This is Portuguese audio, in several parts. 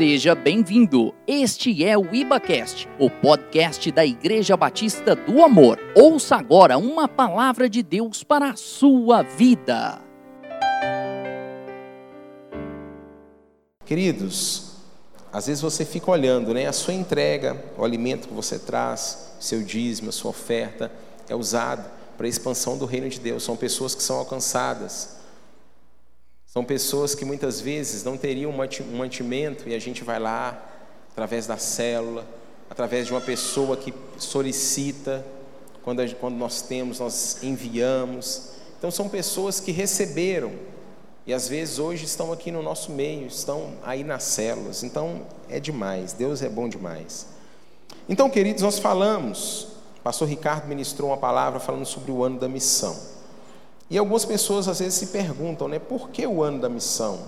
Seja bem-vindo. Este é o IbaCast, o podcast da Igreja Batista do Amor. Ouça agora uma palavra de Deus para a sua vida. Queridos, às vezes você fica olhando, né? A sua entrega, o alimento que você traz, seu dízimo, a sua oferta é usado para a expansão do reino de Deus. São pessoas que são alcançadas. São pessoas que muitas vezes não teriam um mantimento e a gente vai lá, através da célula, através de uma pessoa que solicita, quando, quando nós temos, nós enviamos. Então, são pessoas que receberam e às vezes hoje estão aqui no nosso meio, estão aí nas células. Então, é demais, Deus é bom demais. Então, queridos, nós falamos, o pastor Ricardo ministrou uma palavra falando sobre o ano da missão. E algumas pessoas às vezes se perguntam, né, por que o ano da missão?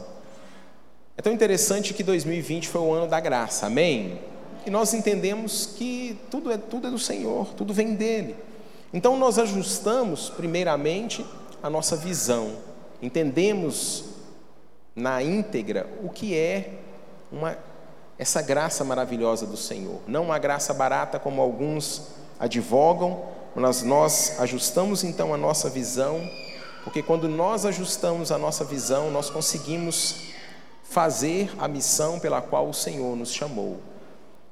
É tão interessante que 2020 foi o ano da graça, amém? E nós entendemos que tudo é, tudo é do Senhor, tudo vem dele. Então nós ajustamos, primeiramente, a nossa visão, entendemos na íntegra o que é uma, essa graça maravilhosa do Senhor. Não uma graça barata como alguns advogam, mas nós ajustamos então a nossa visão porque quando nós ajustamos a nossa visão, nós conseguimos fazer a missão pela qual o Senhor nos chamou.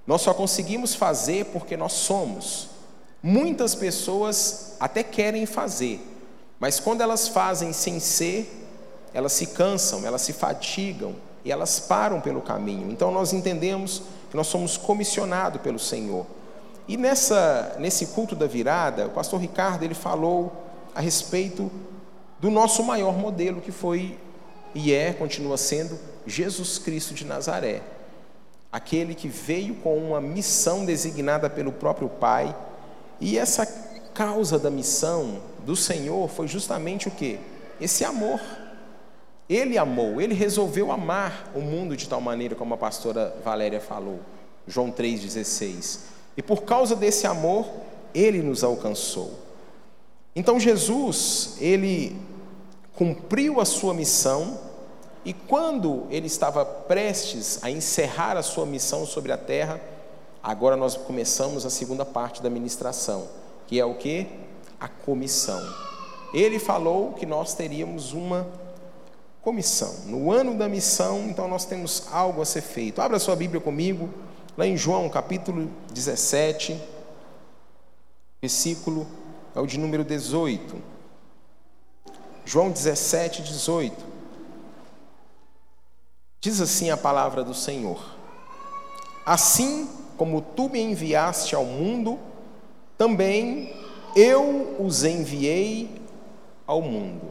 Nós só conseguimos fazer porque nós somos. Muitas pessoas até querem fazer, mas quando elas fazem sem ser, elas se cansam, elas se fatigam e elas param pelo caminho. Então nós entendemos que nós somos comissionados pelo Senhor. E nessa nesse culto da virada, o pastor Ricardo ele falou a respeito do nosso maior modelo, que foi e é, continua sendo, Jesus Cristo de Nazaré. Aquele que veio com uma missão designada pelo próprio Pai, e essa causa da missão do Senhor foi justamente o que? Esse amor. Ele amou, ele resolveu amar o mundo de tal maneira como a pastora Valéria falou, João 3,16. E por causa desse amor, ele nos alcançou. Então Jesus, ele cumpriu a sua missão e quando ele estava prestes a encerrar a sua missão sobre a terra, agora nós começamos a segunda parte da ministração, que é o que? A comissão. Ele falou que nós teríamos uma comissão. No ano da missão, então nós temos algo a ser feito. Abra sua Bíblia comigo, lá em João capítulo 17, versículo é o de número 18. João 17, 18. Diz assim a palavra do Senhor: Assim como tu me enviaste ao mundo, também eu os enviei ao mundo.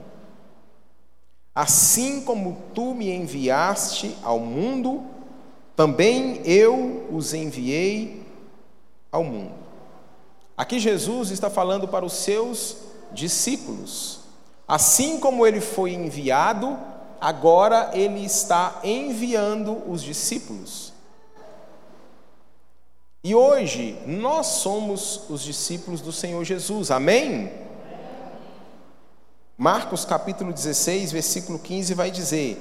Assim como tu me enviaste ao mundo, também eu os enviei ao mundo. Aqui Jesus está falando para os seus discípulos. Assim como ele foi enviado, agora ele está enviando os discípulos. E hoje nós somos os discípulos do Senhor Jesus, amém? Marcos capítulo 16, versículo 15 vai dizer: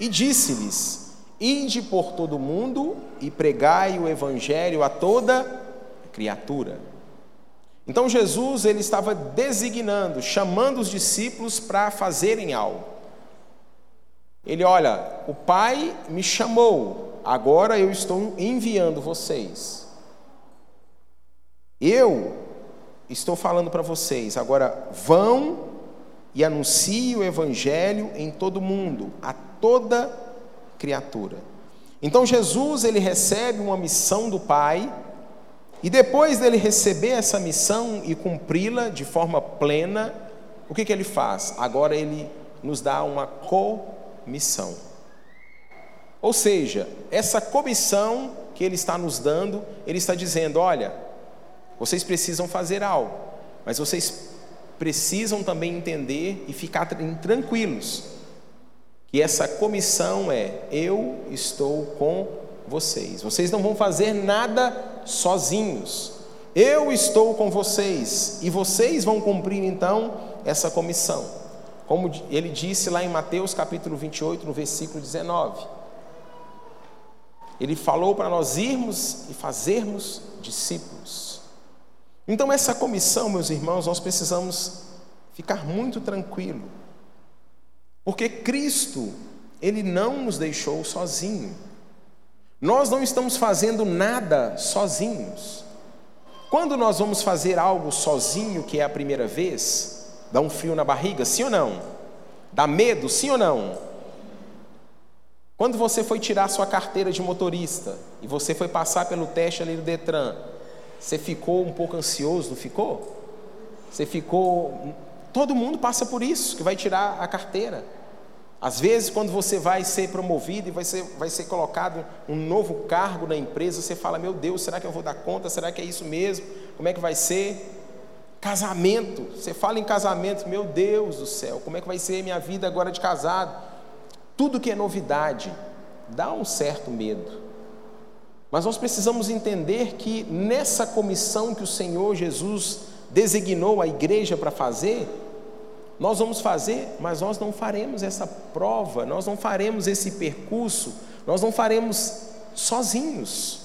E disse-lhes: Ide por todo o mundo e pregai o evangelho a toda criatura. Então Jesus ele estava designando, chamando os discípulos para fazerem algo. Ele olha, o Pai me chamou, agora eu estou enviando vocês. Eu estou falando para vocês, agora vão e anunciem o evangelho em todo mundo, a toda criatura. Então Jesus ele recebe uma missão do Pai e depois dele receber essa missão e cumpri-la de forma plena, o que, que ele faz? Agora ele nos dá uma comissão. Ou seja, essa comissão que ele está nos dando, ele está dizendo: olha, vocês precisam fazer algo, mas vocês precisam também entender e ficar tranquilos que essa comissão é: eu estou com vocês. Vocês não vão fazer nada sozinhos. Eu estou com vocês e vocês vão cumprir então essa comissão. Como ele disse lá em Mateus capítulo 28, no versículo 19. Ele falou para nós irmos e fazermos discípulos. Então, essa comissão, meus irmãos, nós precisamos ficar muito tranquilo, porque Cristo, Ele não nos deixou sozinho. Nós não estamos fazendo nada sozinhos. Quando nós vamos fazer algo sozinho, que é a primeira vez, dá um frio na barriga, sim ou não? Dá medo, sim ou não? Quando você foi tirar sua carteira de motorista e você foi passar pelo teste ali do Detran, você ficou um pouco ansioso, não ficou? Você ficou. Todo mundo passa por isso, que vai tirar a carteira. Às vezes, quando você vai ser promovido e vai ser, vai ser colocado um novo cargo na empresa, você fala: Meu Deus, será que eu vou dar conta? Será que é isso mesmo? Como é que vai ser? Casamento, você fala em casamento, meu Deus do céu, como é que vai ser minha vida agora de casado? Tudo que é novidade dá um certo medo. Mas nós precisamos entender que nessa comissão que o Senhor Jesus designou a igreja para fazer, nós vamos fazer, mas nós não faremos essa prova, nós não faremos esse percurso, nós não faremos sozinhos.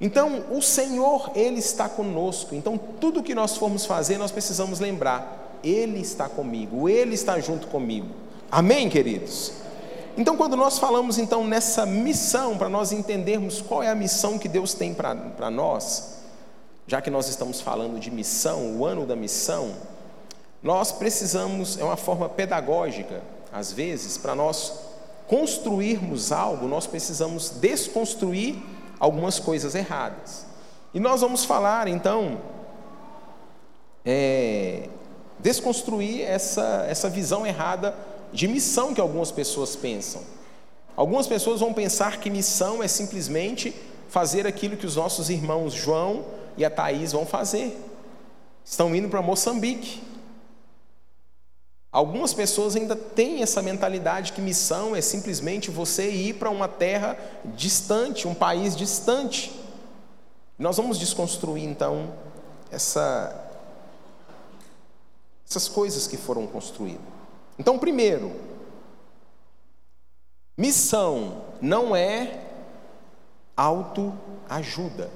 Então, o Senhor, Ele está conosco. Então, tudo que nós formos fazer, nós precisamos lembrar: Ele está comigo, Ele está junto comigo. Amém, queridos? Então, quando nós falamos então nessa missão, para nós entendermos qual é a missão que Deus tem para nós, já que nós estamos falando de missão, o ano da missão, nós precisamos, é uma forma pedagógica, às vezes, para nós construirmos algo, nós precisamos desconstruir algumas coisas erradas. E nós vamos falar, então, é, desconstruir essa, essa visão errada de missão que algumas pessoas pensam. Algumas pessoas vão pensar que missão é simplesmente fazer aquilo que os nossos irmãos João e a Thaís vão fazer. Estão indo para Moçambique. Algumas pessoas ainda têm essa mentalidade que missão é simplesmente você ir para uma terra distante, um país distante. Nós vamos desconstruir então essa, essas coisas que foram construídas. Então, primeiro, missão não é autoajuda.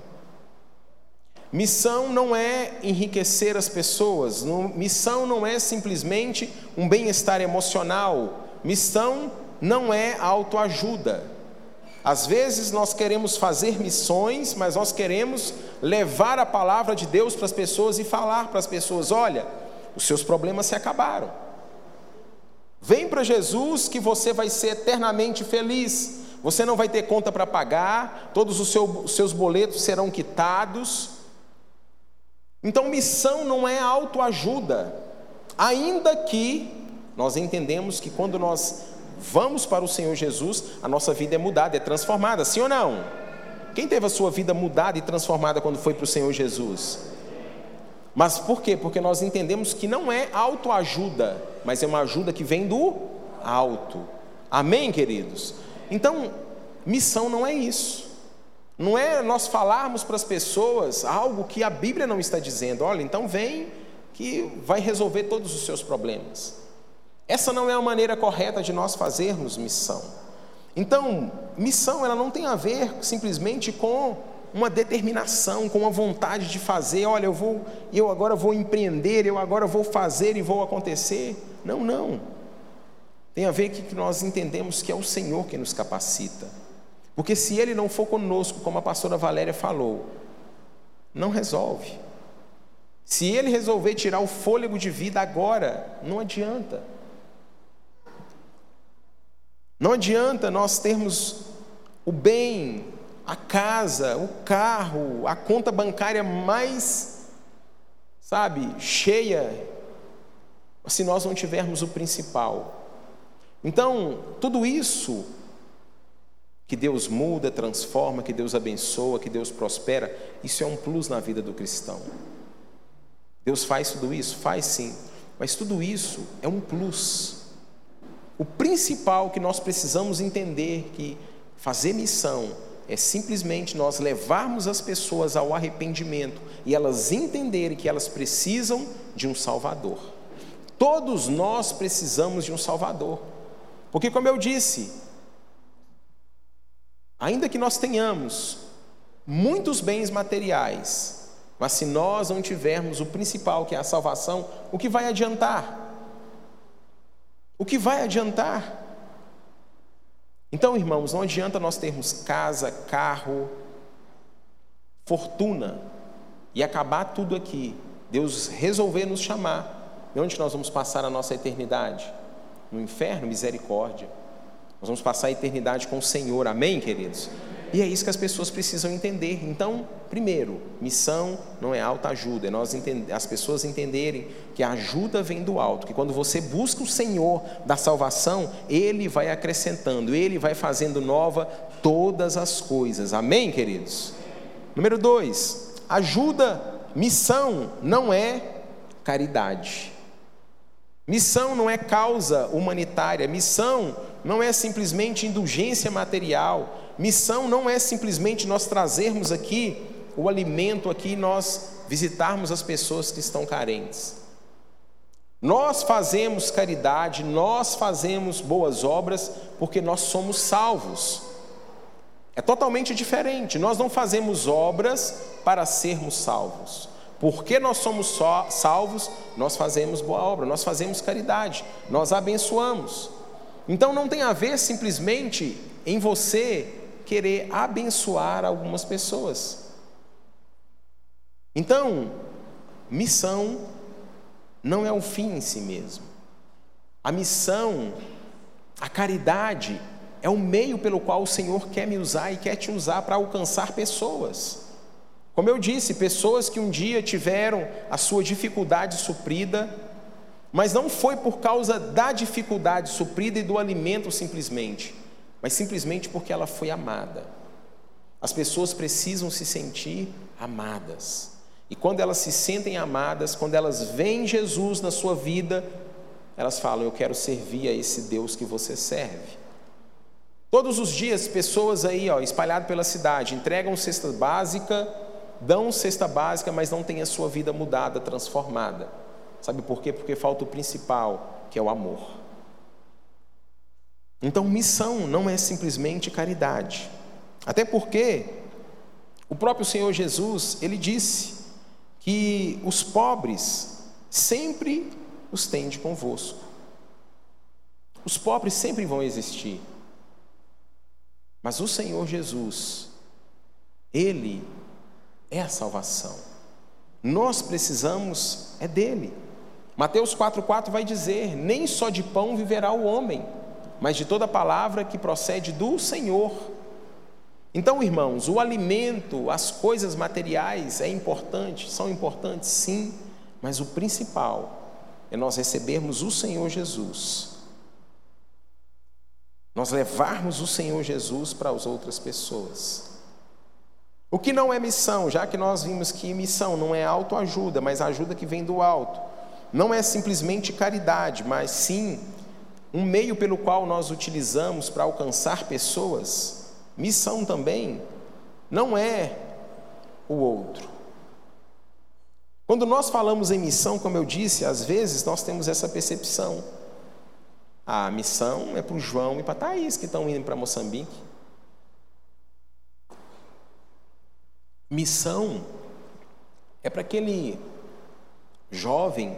Missão não é enriquecer as pessoas, missão não é simplesmente um bem-estar emocional, missão não é autoajuda. Às vezes nós queremos fazer missões, mas nós queremos levar a palavra de Deus para as pessoas e falar para as pessoas: olha, os seus problemas se acabaram. Vem para Jesus que você vai ser eternamente feliz. Você não vai ter conta para pagar, todos os seus boletos serão quitados. Então, missão não é autoajuda, ainda que nós entendemos que quando nós vamos para o Senhor Jesus, a nossa vida é mudada, é transformada, sim ou não? Quem teve a sua vida mudada e transformada quando foi para o Senhor Jesus? Mas por quê? Porque nós entendemos que não é autoajuda, mas é uma ajuda que vem do alto. Amém, queridos? Então, missão não é isso. Não é nós falarmos para as pessoas algo que a Bíblia não está dizendo. Olha, então vem que vai resolver todos os seus problemas. Essa não é a maneira correta de nós fazermos missão. Então, missão ela não tem a ver simplesmente com uma determinação, com uma vontade de fazer, olha, eu vou, eu agora vou empreender, eu agora vou fazer e vou acontecer. Não, não. Tem a ver que nós entendemos que é o Senhor que nos capacita. Porque se ele não for conosco, como a pastora Valéria falou, não resolve. Se ele resolver tirar o fôlego de vida agora, não adianta. Não adianta nós termos o bem, a casa, o carro, a conta bancária mais, sabe, cheia, se nós não tivermos o principal. Então, tudo isso que Deus muda, transforma, que Deus abençoa, que Deus prospera, isso é um plus na vida do cristão. Deus faz tudo isso? Faz sim, mas tudo isso é um plus. O principal que nós precisamos entender que fazer missão é simplesmente nós levarmos as pessoas ao arrependimento e elas entenderem que elas precisam de um Salvador. Todos nós precisamos de um Salvador. Porque, como eu disse, Ainda que nós tenhamos muitos bens materiais, mas se nós não tivermos o principal, que é a salvação, o que vai adiantar? O que vai adiantar? Então, irmãos, não adianta nós termos casa, carro, fortuna e acabar tudo aqui. Deus resolver nos chamar. De onde nós vamos passar a nossa eternidade? No inferno, misericórdia. Nós vamos passar a eternidade com o Senhor, amém, queridos? E é isso que as pessoas precisam entender. Então, primeiro, missão não é alta ajuda, é nós entender, as pessoas entenderem que a ajuda vem do alto, que quando você busca o Senhor da salvação, Ele vai acrescentando, Ele vai fazendo nova todas as coisas. Amém, queridos? Número dois, ajuda, missão não é caridade. Missão não é causa humanitária, missão não é simplesmente indulgência material, Missão não é simplesmente nós trazermos aqui o alimento aqui, nós visitarmos as pessoas que estão carentes. Nós fazemos caridade, nós fazemos boas obras porque nós somos salvos. É totalmente diferente. Nós não fazemos obras para sermos salvos. Porque nós somos salvos, nós fazemos boa obra, nós fazemos caridade, nós abençoamos. Então não tem a ver simplesmente em você querer abençoar algumas pessoas. Então, missão não é o fim em si mesmo. A missão, a caridade, é o meio pelo qual o Senhor quer me usar e quer te usar para alcançar pessoas. Como eu disse, pessoas que um dia tiveram a sua dificuldade suprida, mas não foi por causa da dificuldade suprida e do alimento simplesmente, mas simplesmente porque ela foi amada. As pessoas precisam se sentir amadas. E quando elas se sentem amadas, quando elas veem Jesus na sua vida, elas falam: Eu quero servir a esse Deus que você serve. Todos os dias, pessoas aí, ó, espalhadas pela cidade, entregam cesta básica, dão cesta básica, mas não têm a sua vida mudada, transformada. Sabe por quê? Porque falta o principal, que é o amor. Então, missão não é simplesmente caridade. Até porque o próprio Senhor Jesus, ele disse que os pobres sempre os tende convosco. Os pobres sempre vão existir. Mas o Senhor Jesus, ele é a salvação. Nós precisamos é dele. Mateus 4:4 vai dizer: "Nem só de pão viverá o homem, mas de toda palavra que procede do Senhor. Então, irmãos, o alimento, as coisas materiais é importante, são importantes sim, mas o principal é nós recebermos o Senhor Jesus. Nós levarmos o Senhor Jesus para as outras pessoas. O que não é missão, já que nós vimos que missão não é autoajuda, mas ajuda que vem do alto. Não é simplesmente caridade, mas sim um meio pelo qual nós utilizamos para alcançar pessoas, missão também, não é o outro. Quando nós falamos em missão, como eu disse, às vezes nós temos essa percepção. A missão é para o João e para a Thaís que estão indo para Moçambique. Missão é para aquele jovem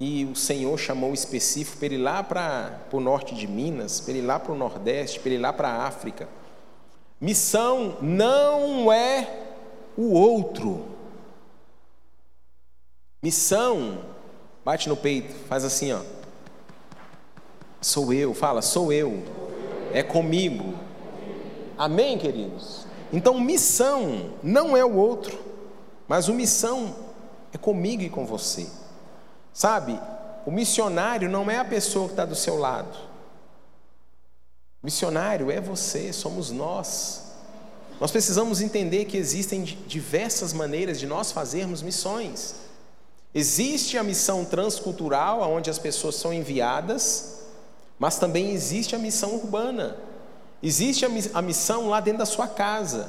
e o Senhor chamou específico para ele ir lá para o norte de Minas, para ele ir lá para o Nordeste, para ele ir lá para a África. Missão não é o outro. Missão, bate no peito, faz assim, ó. Sou eu, fala, sou eu. É comigo. Amém, queridos? Então, missão não é o outro, mas o missão é comigo e com você. Sabe, o missionário não é a pessoa que está do seu lado. O missionário é você, somos nós. Nós precisamos entender que existem diversas maneiras de nós fazermos missões. Existe a missão transcultural, onde as pessoas são enviadas, mas também existe a missão urbana. Existe a missão lá dentro da sua casa.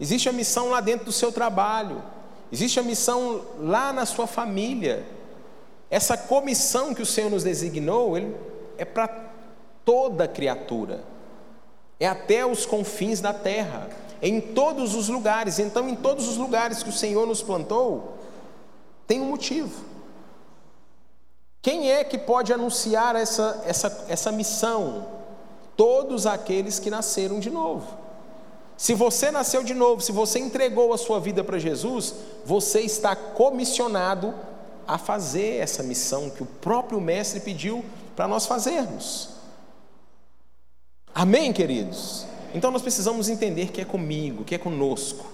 Existe a missão lá dentro do seu trabalho. Existe a missão lá na sua família. Essa comissão que o Senhor nos designou, ele é para toda criatura. é até os confins da terra, é em todos os lugares. Então, em todos os lugares que o Senhor nos plantou, tem um motivo. Quem é que pode anunciar essa, essa, essa missão? Todos aqueles que nasceram de novo. Se você nasceu de novo, se você entregou a sua vida para Jesus, você está comissionado a fazer essa missão que o próprio Mestre pediu para nós fazermos. Amém, queridos? Então nós precisamos entender que é comigo, que é conosco.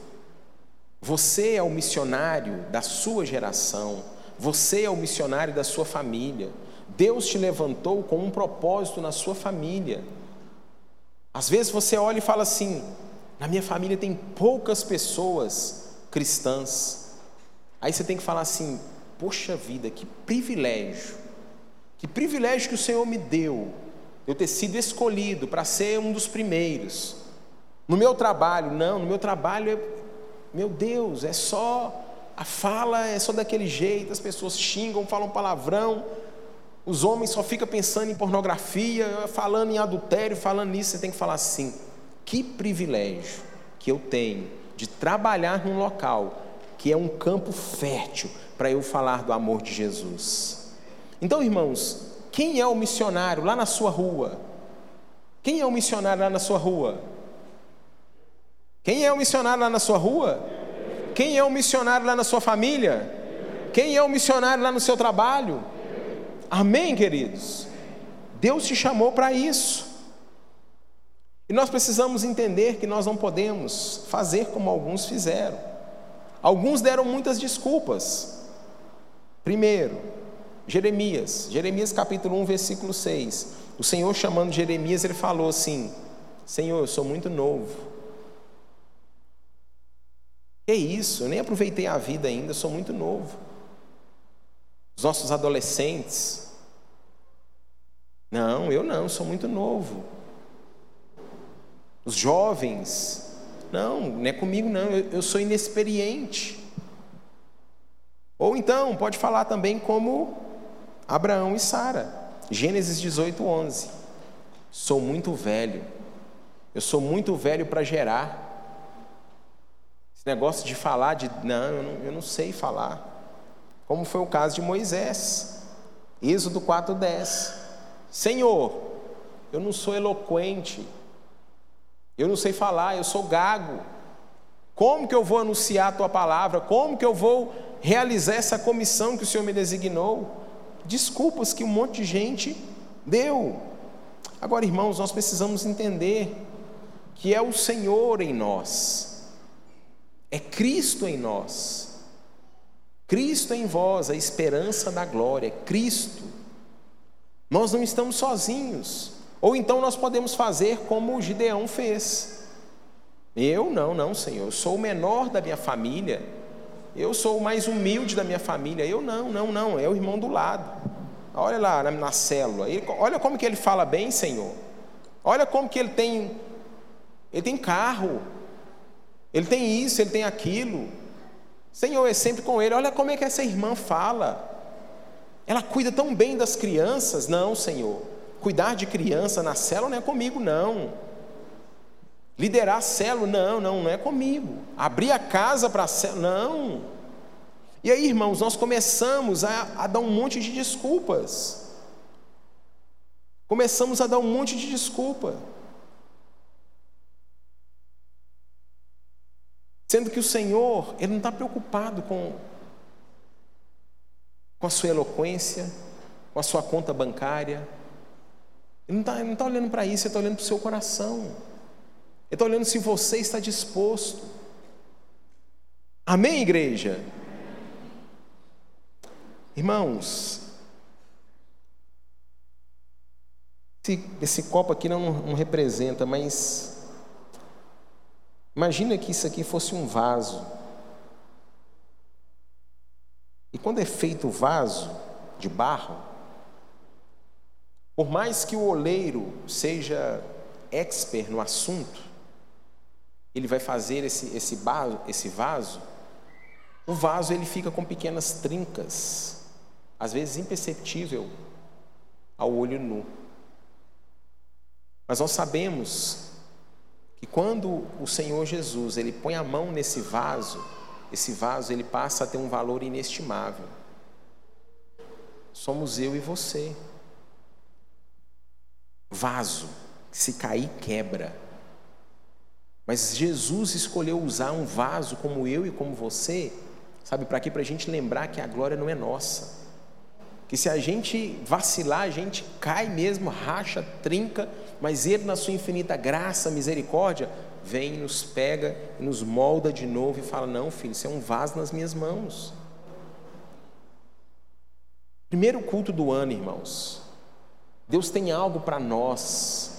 Você é o missionário da sua geração. Você é o missionário da sua família. Deus te levantou com um propósito na sua família. Às vezes você olha e fala assim: na minha família tem poucas pessoas cristãs. Aí você tem que falar assim: poxa vida, que privilégio, que privilégio que o Senhor me deu, eu ter sido escolhido para ser um dos primeiros. No meu trabalho, não, no meu trabalho, meu Deus, é só a fala é só daquele jeito, as pessoas xingam, falam palavrão, os homens só ficam pensando em pornografia, falando em adultério, falando nisso. Você tem que falar assim: que privilégio que eu tenho de trabalhar num local que é um campo fértil para eu falar do amor de Jesus. Então, irmãos, quem é o missionário lá na sua rua? Quem é o missionário lá na sua rua? Quem é o missionário lá na sua rua? Quem é o missionário lá na sua família? Quem é o missionário lá no seu trabalho? Amém, queridos? Deus te chamou para isso. E nós precisamos entender que nós não podemos fazer como alguns fizeram. Alguns deram muitas desculpas. Primeiro, Jeremias, Jeremias capítulo 1, versículo 6. O Senhor chamando Jeremias, ele falou assim: Senhor, eu sou muito novo. Que isso, eu nem aproveitei a vida ainda, sou muito novo. Os nossos adolescentes. Não, eu não, sou muito novo. Os jovens. Não, não é comigo não, eu, eu sou inexperiente. Ou então, pode falar também como Abraão e Sara. Gênesis 18, 11. Sou muito velho. Eu sou muito velho para gerar. Esse negócio de falar de não eu, não, eu não sei falar. Como foi o caso de Moisés. Êxodo 4:10. Senhor, eu não sou eloquente. Eu não sei falar, eu sou gago. Como que eu vou anunciar a tua palavra? Como que eu vou realizar essa comissão que o Senhor me designou? Desculpas que um monte de gente deu. Agora, irmãos, nós precisamos entender que é o Senhor em nós é Cristo em nós. Cristo em vós, a esperança da glória, é Cristo. Nós não estamos sozinhos. Ou então nós podemos fazer como o Gideão fez. Eu não, não, Senhor, eu sou o menor da minha família. Eu sou o mais humilde da minha família. Eu não, não, não, é o irmão do lado. Olha lá na, na célula. Ele, olha como que ele fala bem, Senhor. Olha como que ele tem ele tem carro, ele tem isso, ele tem aquilo. Senhor é sempre com ele. Olha como é que essa irmã fala. Ela cuida tão bem das crianças. Não, Senhor. Cuidar de criança na célula não é comigo, não. Liderar a célula, não, não, não é comigo. Abrir a casa para a célula, não. E aí, irmãos, nós começamos a, a dar um monte de desculpas. Começamos a dar um monte de desculpa. Sendo que o Senhor, Ele não está preocupado com, com a sua eloquência, com a sua conta bancária. Ele não está tá olhando para isso, Ele está olhando para o seu coração. Ele está olhando se você está disposto. Amém, igreja? Irmãos, esse, esse copo aqui não, não representa, mas Imagina que isso aqui fosse um vaso. E quando é feito o vaso de barro, por mais que o oleiro seja expert no assunto, ele vai fazer esse, esse, vaso, esse vaso, o vaso ele fica com pequenas trincas, às vezes imperceptível ao olho nu. Mas nós sabemos que quando o Senhor Jesus ele põe a mão nesse vaso, esse vaso ele passa a ter um valor inestimável. Somos eu e você. Vaso, se cair, quebra. Mas Jesus escolheu usar um vaso como eu e como você, sabe para quê? Para a gente lembrar que a glória não é nossa. Que se a gente vacilar, a gente cai mesmo, racha, trinca, mas Ele, na Sua infinita graça, misericórdia, vem, nos pega nos molda de novo e fala: Não, filho, isso é um vaso nas minhas mãos. Primeiro culto do ano, irmãos. Deus tem algo para nós.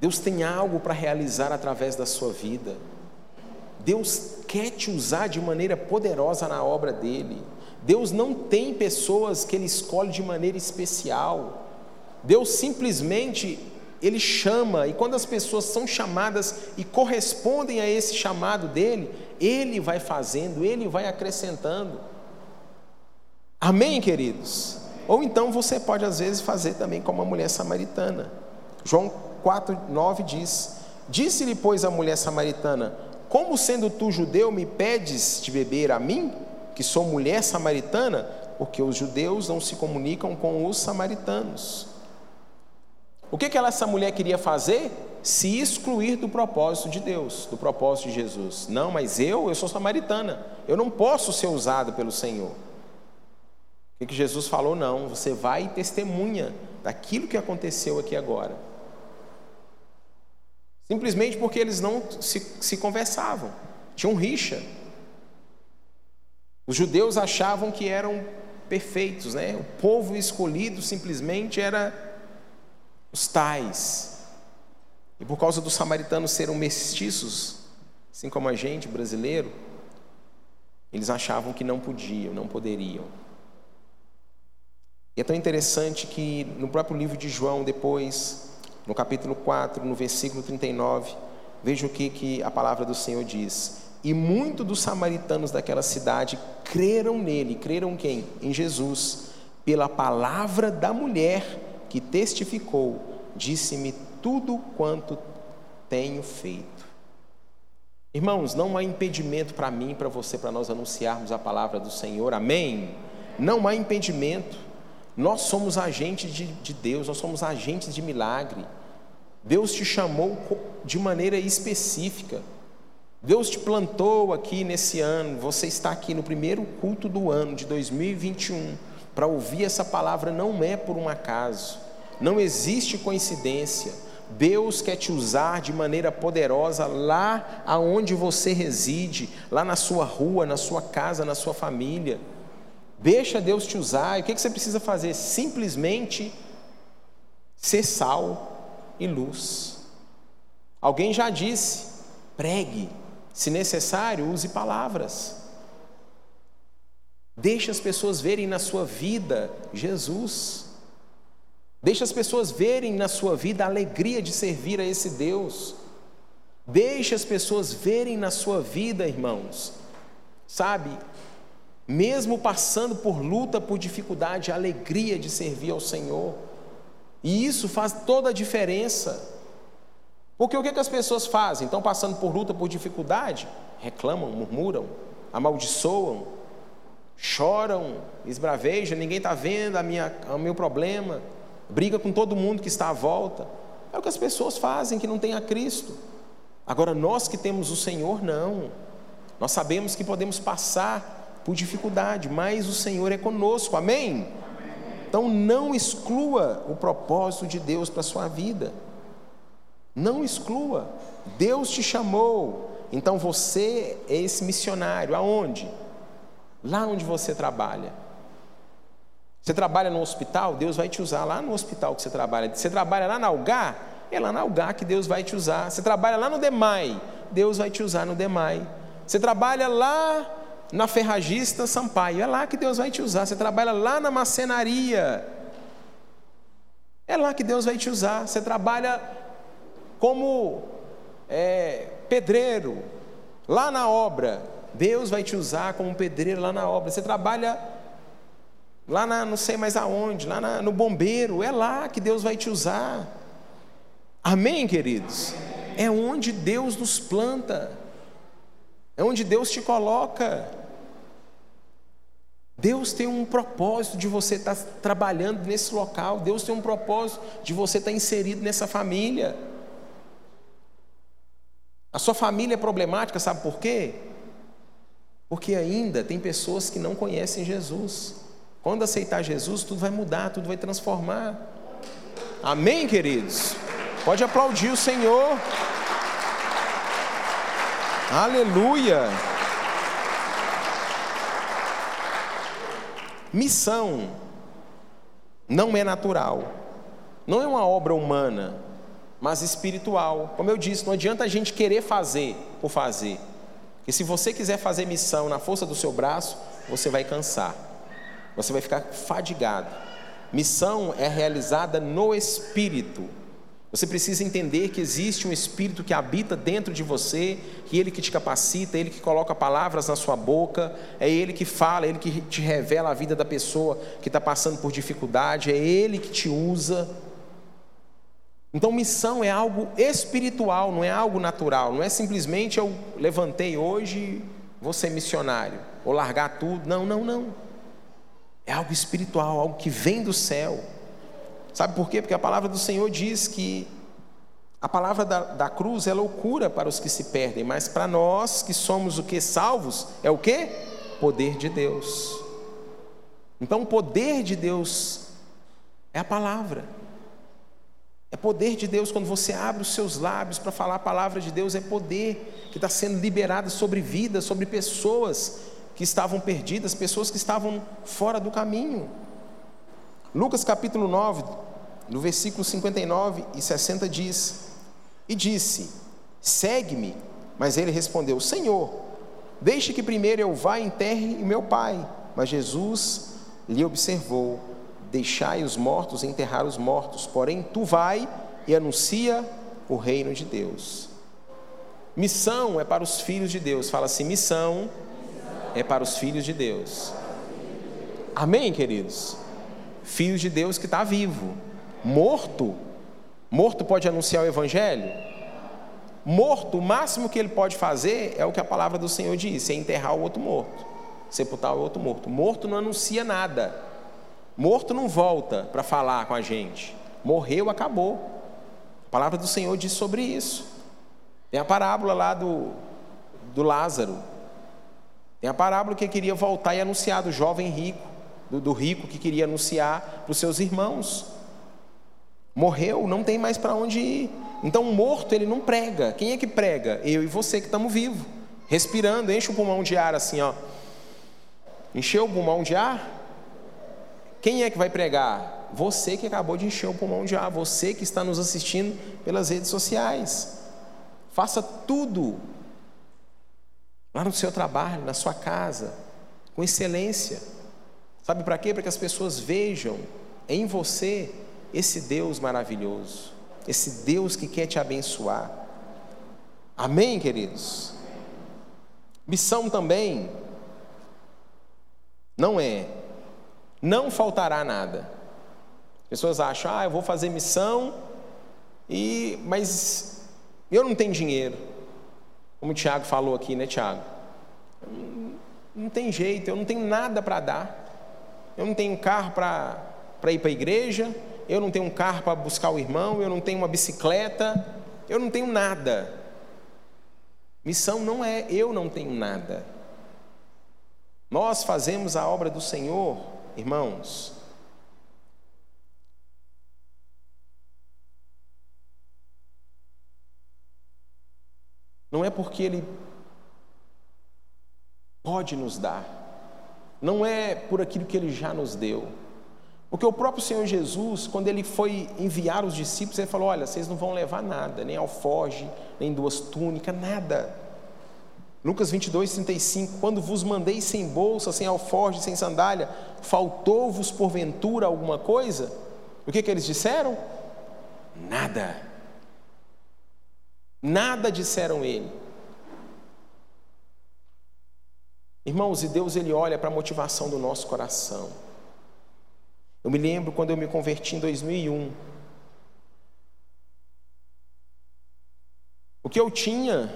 Deus tem algo para realizar através da sua vida. Deus quer te usar de maneira poderosa na obra dele. Deus não tem pessoas que ele escolhe de maneira especial. Deus simplesmente ele chama, e quando as pessoas são chamadas e correspondem a esse chamado dele, ele vai fazendo, ele vai acrescentando. Amém, queridos? Ou então você pode às vezes fazer também como a mulher samaritana. João 4, 9 diz: Disse-lhe, pois, a mulher samaritana: Como sendo tu judeu me pedes de beber a mim, que sou mulher samaritana? Porque os judeus não se comunicam com os samaritanos. O que, que ela, essa mulher queria fazer? Se excluir do propósito de Deus, do propósito de Jesus. Não, mas eu, eu sou samaritana, eu não posso ser usado pelo Senhor. O que Jesus falou? Não, você vai e testemunha daquilo que aconteceu aqui agora. Simplesmente porque eles não se, se conversavam, tinham rixa. Os judeus achavam que eram perfeitos, né? O povo escolhido simplesmente era os tais. E por causa dos samaritanos serem mestiços, assim como a gente brasileiro, eles achavam que não podiam, não poderiam. E é tão interessante que no próprio livro de João, depois, no capítulo 4, no versículo 39, veja o que, que a palavra do Senhor diz. E muitos dos samaritanos daquela cidade creram nele, creram quem? Em Jesus, pela palavra da mulher que testificou: Disse-me tudo quanto tenho feito. Irmãos, não há impedimento para mim, para você, para nós anunciarmos a palavra do Senhor, amém? Não há impedimento. Nós somos agentes de, de Deus, nós somos agentes de milagre. Deus te chamou de maneira específica. Deus te plantou aqui nesse ano, você está aqui no primeiro culto do ano de 2021 para ouvir essa palavra não é por um acaso, não existe coincidência. Deus quer te usar de maneira poderosa lá aonde você reside, lá na sua rua, na sua casa, na sua família. Deixa Deus te usar. E o que você precisa fazer? Simplesmente ser sal e luz. Alguém já disse: pregue, se necessário, use palavras. Deixe as pessoas verem na sua vida Jesus. Deixe as pessoas verem na sua vida a alegria de servir a esse Deus. Deixe as pessoas verem na sua vida, irmãos, sabe, mesmo passando por luta, por dificuldade, a alegria de servir ao Senhor. E isso faz toda a diferença. Porque o que, que as pessoas fazem? Estão passando por luta, por dificuldade? Reclamam, murmuram, amaldiçoam, choram, esbravejam, ninguém está vendo a minha, o meu problema, briga com todo mundo que está à volta. É o que as pessoas fazem que não tem a Cristo. Agora, nós que temos o Senhor, não. Nós sabemos que podemos passar por dificuldade, mas o Senhor é conosco, amém? Então não exclua o propósito de Deus para a sua vida. Não exclua. Deus te chamou. Então você é esse missionário. Aonde? Lá onde você trabalha. Você trabalha no hospital, Deus vai te usar lá no hospital que você trabalha. Você trabalha lá na Algar, é lá na Algar que Deus vai te usar. Você trabalha lá no Demai, Deus vai te usar no Demai. Você trabalha lá na ferragista Sampaio. É lá que Deus vai te usar. Você trabalha lá na macenaria. É lá que Deus vai te usar. Você trabalha como é, pedreiro, lá na obra. Deus vai te usar como pedreiro lá na obra. Você trabalha lá na, não sei mais aonde, lá na, no bombeiro. É lá que Deus vai te usar. Amém, queridos? É onde Deus nos planta, é onde Deus te coloca. Deus tem um propósito de você estar trabalhando nesse local, Deus tem um propósito de você estar inserido nessa família. A sua família é problemática, sabe por quê? Porque ainda tem pessoas que não conhecem Jesus. Quando aceitar Jesus, tudo vai mudar, tudo vai transformar. Amém, queridos? Pode aplaudir o Senhor. Aleluia. Missão não é natural, não é uma obra humana, mas espiritual. Como eu disse, não adianta a gente querer fazer por fazer. Porque se você quiser fazer missão na força do seu braço, você vai cansar, você vai ficar fadigado. Missão é realizada no espírito. Você precisa entender que existe um espírito que habita dentro de você, que ele que te capacita, ele que coloca palavras na sua boca, é ele que fala, é ele que te revela a vida da pessoa que está passando por dificuldade, é ele que te usa. Então, missão é algo espiritual, não é algo natural, não é simplesmente eu levantei hoje, vou ser missionário, ou largar tudo. Não, não, não. É algo espiritual, algo que vem do céu. Sabe por quê? Porque a palavra do Senhor diz que a palavra da, da cruz é loucura para os que se perdem, mas para nós que somos o que? Salvos, é o que? Poder de Deus. Então, o poder de Deus é a palavra. É poder de Deus quando você abre os seus lábios para falar a palavra de Deus, é poder que está sendo liberado sobre vidas, sobre pessoas que estavam perdidas, pessoas que estavam fora do caminho. Lucas capítulo 9, no versículo 59 e 60 diz: E disse: Segue-me. Mas ele respondeu: Senhor, deixe que primeiro eu vá e enterre meu pai. Mas Jesus lhe observou: Deixai os mortos enterrar os mortos, porém tu vai e anuncia o reino de Deus. Missão é para os filhos de Deus. Fala assim: missão é para os filhos de Deus. Amém, queridos? Filhos de Deus que está vivo. Morto, morto pode anunciar o Evangelho? Morto, o máximo que ele pode fazer é o que a palavra do Senhor diz: é enterrar o outro morto, sepultar o outro morto. Morto não anuncia nada. Morto não volta para falar com a gente. Morreu, acabou. A palavra do Senhor diz sobre isso. Tem a parábola lá do, do Lázaro. Tem a parábola que queria voltar e anunciar do jovem rico, do, do rico que queria anunciar para os seus irmãos. Morreu, não tem mais para onde ir. Então, morto, ele não prega. Quem é que prega? Eu e você que estamos vivos, respirando, enche o pulmão de ar assim, ó. Encheu o pulmão de ar? Quem é que vai pregar? Você que acabou de encher o pulmão de ar, você que está nos assistindo pelas redes sociais. Faça tudo lá no seu trabalho, na sua casa, com excelência. Sabe para quê? Para que as pessoas vejam em você esse Deus maravilhoso, esse Deus que quer te abençoar. Amém, queridos? Missão também não é não faltará nada. Pessoas acham, ah, eu vou fazer missão, e mas eu não tenho dinheiro. Como o Tiago falou aqui, né, Tiago? Não tem jeito, eu não tenho nada para dar. Eu não tenho carro para ir para a igreja, eu não tenho um carro para buscar o irmão, eu não tenho uma bicicleta, eu não tenho nada. Missão não é eu não tenho nada. Nós fazemos a obra do Senhor Irmãos, não é porque Ele pode nos dar, não é por aquilo que Ele já nos deu. Porque o próprio Senhor Jesus, quando ele foi enviar os discípulos, ele falou: Olha, vocês não vão levar nada, nem alforge, nem duas túnicas, nada. Lucas 22, 35: Quando vos mandei sem bolsa, sem alforje, sem sandália, faltou-vos porventura alguma coisa? O que, que eles disseram? Nada. Nada disseram ele. Irmãos, e Deus ele olha para a motivação do nosso coração. Eu me lembro quando eu me converti em 2001. que eu tinha,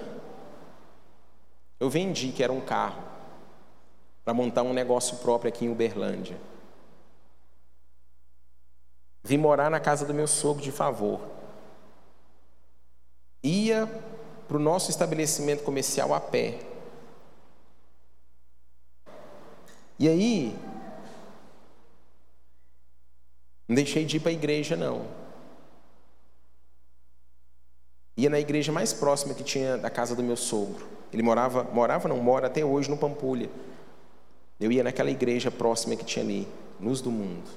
eu vendi, que era um carro, para montar um negócio próprio aqui em Uberlândia. Vim morar na casa do meu sogro de favor. Ia para o nosso estabelecimento comercial a pé. E aí, não deixei de ir para a igreja, não. Ia na igreja mais próxima que tinha da casa do meu sogro. Ele morava, morava não, mora até hoje no Pampulha. Eu ia naquela igreja próxima que tinha ali, Luz do Mundo.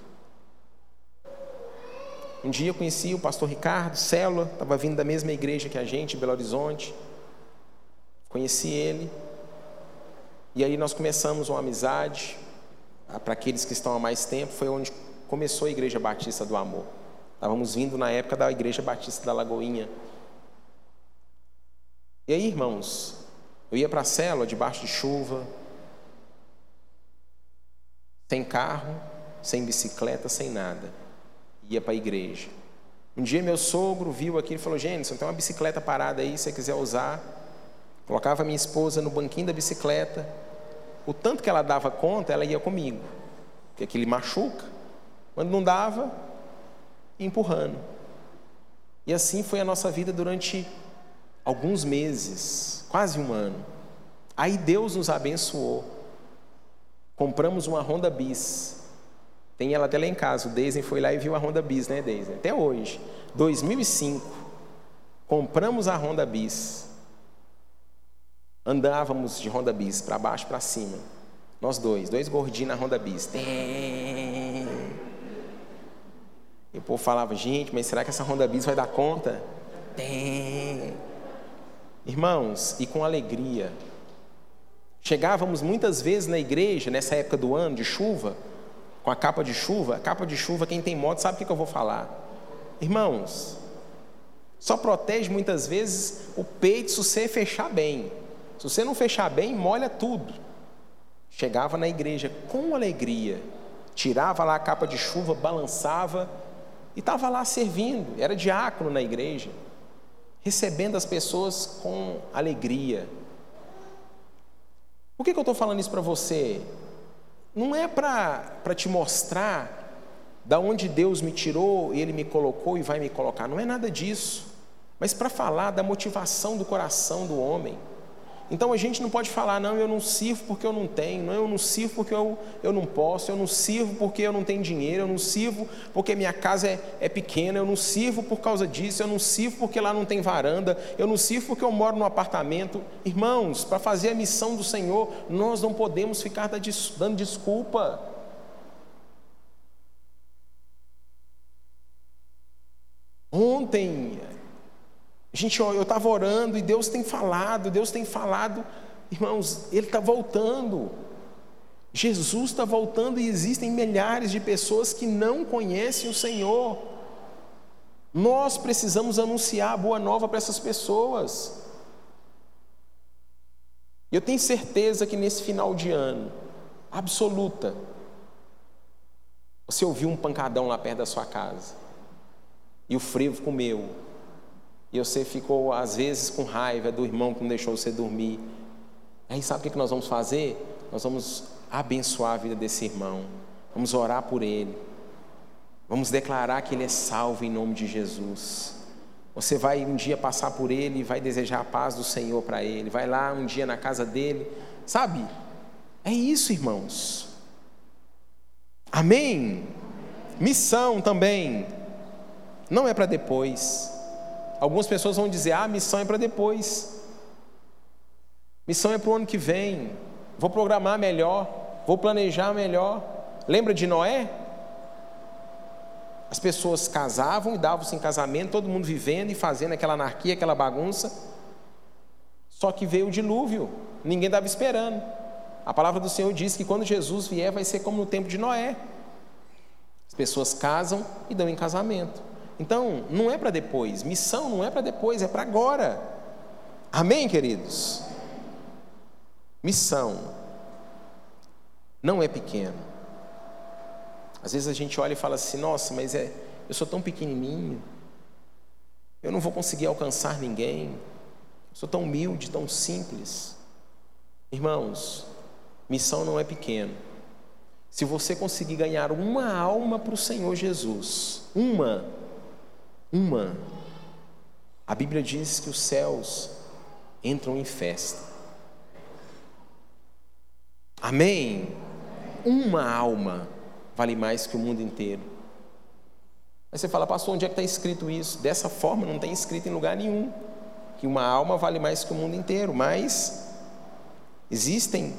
Um dia eu conheci o pastor Ricardo, célula, estava vindo da mesma igreja que a gente, Belo Horizonte. Conheci ele. E aí nós começamos uma amizade. Ah, para aqueles que estão há mais tempo, foi onde começou a Igreja Batista do Amor. Estávamos vindo na época da Igreja Batista da Lagoinha. E aí, irmãos, eu ia para a célula debaixo de chuva, sem carro, sem bicicleta, sem nada ia para a igreja. Um dia meu sogro viu aquilo e falou: Gênesis, tem uma bicicleta parada aí, se você quiser usar. Colocava minha esposa no banquinho da bicicleta. O tanto que ela dava conta, ela ia comigo. Porque aquilo machuca. Quando não dava, empurrando. E assim foi a nossa vida durante alguns meses, quase um ano. Aí Deus nos abençoou. Compramos uma Honda Bis. Tem ela até lá em casa. O Deisen foi lá e viu a Honda Bis, né, Deisen? Até hoje. 2005. Compramos a Honda Bis. Andávamos de Honda Bis para baixo para cima. Nós dois, dois gordinhos na Honda Bis. E o povo falava, gente, mas será que essa Honda Bis vai dar conta? Tem. Irmãos, e com alegria. Chegávamos muitas vezes na igreja, nessa época do ano, de chuva, com a capa de chuva, a capa de chuva, quem tem moto sabe o que eu vou falar. Irmãos, só protege muitas vezes o peito se você fechar bem. Se você não fechar bem, molha tudo. Chegava na igreja com alegria, tirava lá a capa de chuva, balançava e estava lá servindo. Era diácono na igreja, recebendo as pessoas com alegria. Por que, que eu estou falando isso para você? não é para te mostrar da onde Deus me tirou e Ele me colocou e vai me colocar, não é nada disso, mas para falar da motivação do coração do homem. Então a gente não pode falar, não, eu não sirvo porque eu não tenho, não, eu não sirvo porque eu, eu não posso, eu não sirvo porque eu não tenho dinheiro, eu não sirvo porque minha casa é, é pequena, eu não sirvo por causa disso, eu não sirvo porque lá não tem varanda, eu não sirvo porque eu moro num apartamento. Irmãos, para fazer a missão do Senhor, nós não podemos ficar dando desculpa. Ontem, Gente, eu estava orando e Deus tem falado, Deus tem falado, irmãos, Ele está voltando. Jesus está voltando e existem milhares de pessoas que não conhecem o Senhor. Nós precisamos anunciar a boa nova para essas pessoas. Eu tenho certeza que nesse final de ano, absoluta, você ouviu um pancadão lá perto da sua casa e o frevo comeu e você ficou, às vezes, com raiva do irmão que não deixou você dormir. Aí sabe o que nós vamos fazer? Nós vamos abençoar a vida desse irmão. Vamos orar por ele. Vamos declarar que ele é salvo em nome de Jesus. Você vai um dia passar por ele e vai desejar a paz do Senhor para ele. Vai lá um dia na casa dele. Sabe? É isso, irmãos. Amém? Missão também. Não é para depois. Algumas pessoas vão dizer: ah, missão é para depois. Missão é para o ano que vem. Vou programar melhor. Vou planejar melhor. Lembra de Noé? As pessoas casavam e davam-se em casamento, todo mundo vivendo e fazendo aquela anarquia, aquela bagunça. Só que veio o dilúvio, ninguém estava esperando. A palavra do Senhor diz que quando Jesus vier, vai ser como no tempo de Noé. As pessoas casam e dão em casamento. Então, não é para depois, missão não é para depois, é para agora. Amém, queridos? Missão não é pequeno. Às vezes a gente olha e fala assim: nossa, mas é, eu sou tão pequenininho, eu não vou conseguir alcançar ninguém. Sou tão humilde, tão simples. Irmãos, missão não é pequeno. Se você conseguir ganhar uma alma para o Senhor Jesus, uma, uma, a Bíblia diz que os céus entram em festa. Amém? Uma alma vale mais que o mundo inteiro. Aí você fala, pastor, onde é que está escrito isso? Dessa forma, não tem escrito em lugar nenhum. Que uma alma vale mais que o mundo inteiro. Mas existem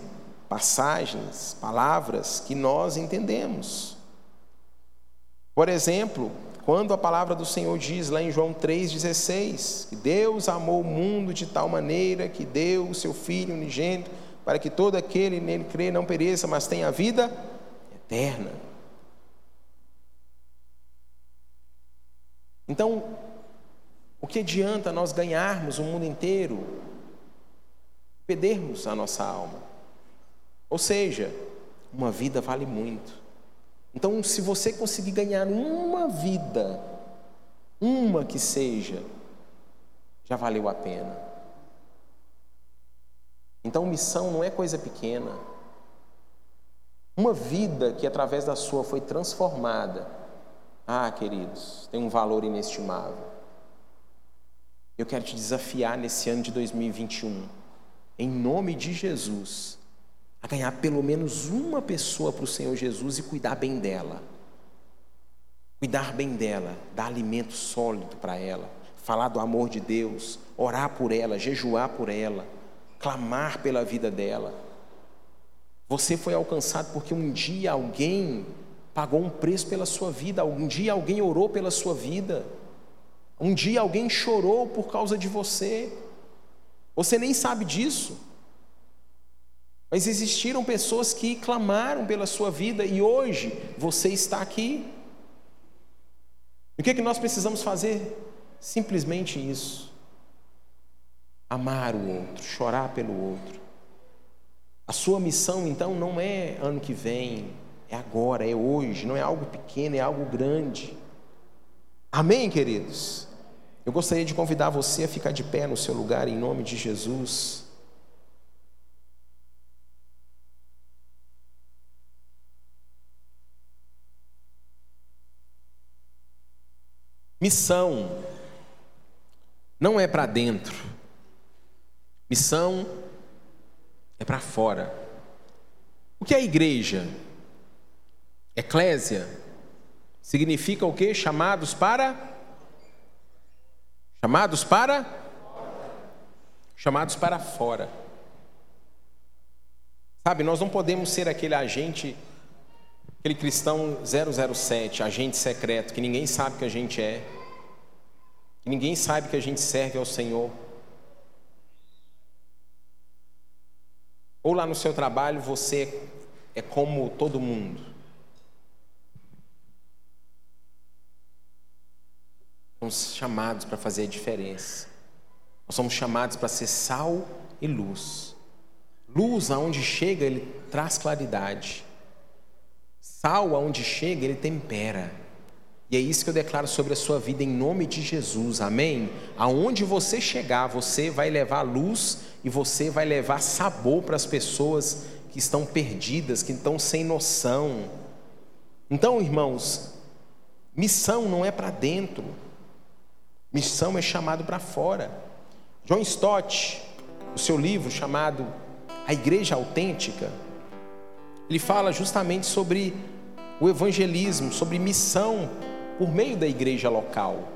passagens, palavras que nós entendemos. Por exemplo, quando a palavra do Senhor diz lá em João 3,16, que Deus amou o mundo de tal maneira que deu o seu Filho unigênito para que todo aquele nele crê não pereça, mas tenha a vida eterna. Então, o que adianta nós ganharmos o mundo inteiro, perdermos a nossa alma? Ou seja, uma vida vale muito. Então, se você conseguir ganhar uma vida, uma que seja, já valeu a pena. Então, missão não é coisa pequena. Uma vida que através da sua foi transformada, ah, queridos, tem um valor inestimável. Eu quero te desafiar nesse ano de 2021, em nome de Jesus, a ganhar pelo menos uma pessoa para o Senhor Jesus e cuidar bem dela. Cuidar bem dela, dar alimento sólido para ela, falar do amor de Deus, orar por ela, jejuar por ela, clamar pela vida dela. Você foi alcançado porque um dia alguém pagou um preço pela sua vida, um dia alguém orou pela sua vida, um dia alguém chorou por causa de você. Você nem sabe disso. Mas existiram pessoas que clamaram pela sua vida e hoje você está aqui. O que, é que nós precisamos fazer? Simplesmente isso. Amar o outro, chorar pelo outro. A sua missão então não é ano que vem, é agora, é hoje, não é algo pequeno, é algo grande. Amém, queridos? Eu gostaria de convidar você a ficar de pé no seu lugar em nome de Jesus. Missão não é para dentro, missão é para fora. O que é igreja? Eclésia significa o que? Chamados para? Chamados para? Chamados para fora. Sabe, nós não podemos ser aquele agente Aquele cristão 007, agente secreto, que ninguém sabe que a gente é, que ninguém sabe que a gente serve ao Senhor. Ou lá no seu trabalho você é como todo mundo. Somos chamados para fazer a diferença. Nós somos chamados para ser sal e luz. Luz aonde chega, ele traz claridade. Sal, aonde chega, ele tempera. E é isso que eu declaro sobre a sua vida em nome de Jesus, amém? Aonde você chegar, você vai levar luz e você vai levar sabor para as pessoas que estão perdidas, que estão sem noção. Então, irmãos, missão não é para dentro, missão é chamado para fora. John Stott, o seu livro chamado A Igreja Autêntica, ele fala justamente sobre o evangelismo, sobre missão por meio da igreja local.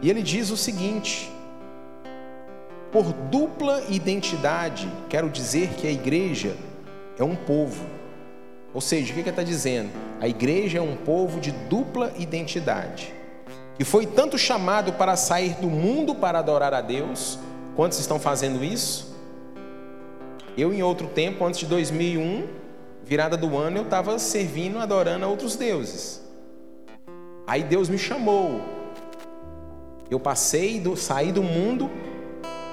E ele diz o seguinte: por dupla identidade, quero dizer que a igreja é um povo. Ou seja, o que ele está dizendo? A igreja é um povo de dupla identidade, que foi tanto chamado para sair do mundo para adorar a Deus. Quantos estão fazendo isso? Eu, em outro tempo, antes de 2001, virada do ano, eu estava servindo, adorando a outros deuses. Aí Deus me chamou. Eu passei, do, saí do mundo,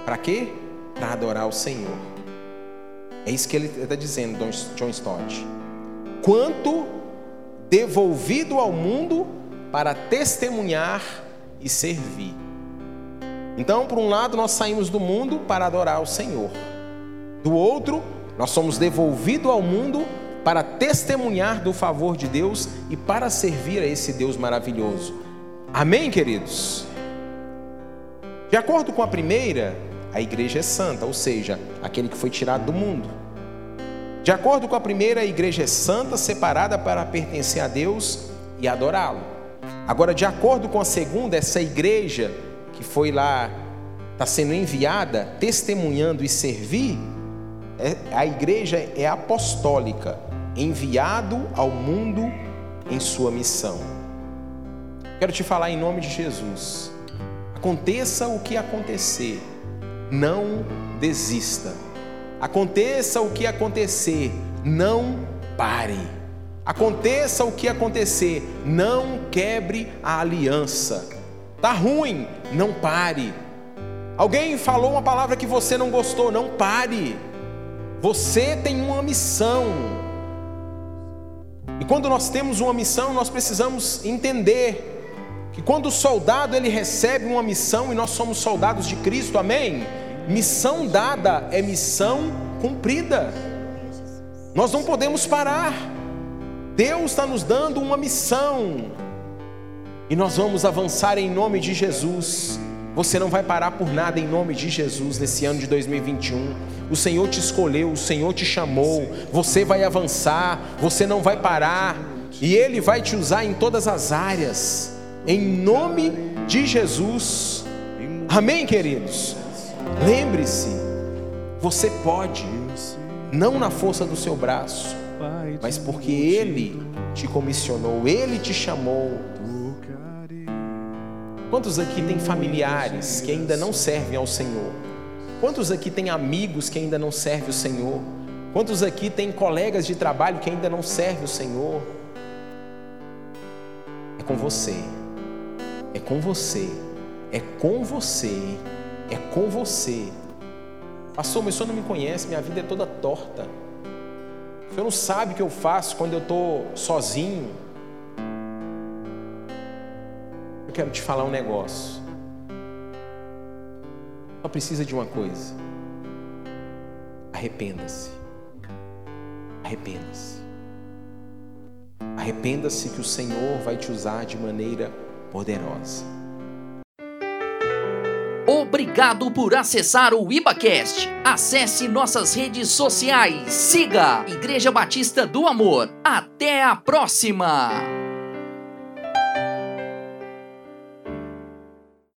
para quê? Para adorar o Senhor. É isso que ele está dizendo, John Stott. Quanto devolvido ao mundo para testemunhar e servir. Então, por um lado, nós saímos do mundo para adorar o Senhor. Do outro, nós somos devolvidos ao mundo para testemunhar do favor de Deus e para servir a esse Deus maravilhoso. Amém, queridos? De acordo com a primeira, a igreja é santa, ou seja, aquele que foi tirado do mundo. De acordo com a primeira, a igreja é santa, separada para pertencer a Deus e adorá-lo. Agora, de acordo com a segunda, essa igreja que foi lá, está sendo enviada, testemunhando e servir, é, a igreja é apostólica, enviado ao mundo em sua missão. Quero te falar em nome de Jesus. Aconteça o que acontecer, não desista. Aconteça o que acontecer, não pare. Aconteça o que acontecer, não quebre a aliança. Tá ruim, não pare. Alguém falou uma palavra que você não gostou, não pare. Você tem uma missão. E quando nós temos uma missão, nós precisamos entender que quando o soldado ele recebe uma missão e nós somos soldados de Cristo, amém? Missão dada é missão cumprida. Nós não podemos parar. Deus está nos dando uma missão. E nós vamos avançar em nome de Jesus. Você não vai parar por nada em nome de Jesus nesse ano de 2021. O Senhor te escolheu, o Senhor te chamou. Você vai avançar, você não vai parar. E Ele vai te usar em todas as áreas. Em nome de Jesus. Amém, queridos? Lembre-se, você pode, não na força do seu braço, mas porque Ele te comissionou, Ele te chamou. Quantos aqui têm familiares que ainda não servem ao Senhor? Quantos aqui têm amigos que ainda não servem o Senhor? Quantos aqui têm colegas de trabalho que ainda não servem o Senhor? É com você, é com você, é com você é com você. Pastor, mas o senhor não me conhece, minha vida é toda torta. O senhor não sabe o que eu faço quando eu estou sozinho. Quero te falar um negócio. Só precisa de uma coisa. Arrependa-se. Arrependa-se. Arrependa-se que o Senhor vai te usar de maneira poderosa. Obrigado por acessar o IbaCast. Acesse nossas redes sociais. Siga Igreja Batista do Amor. Até a próxima!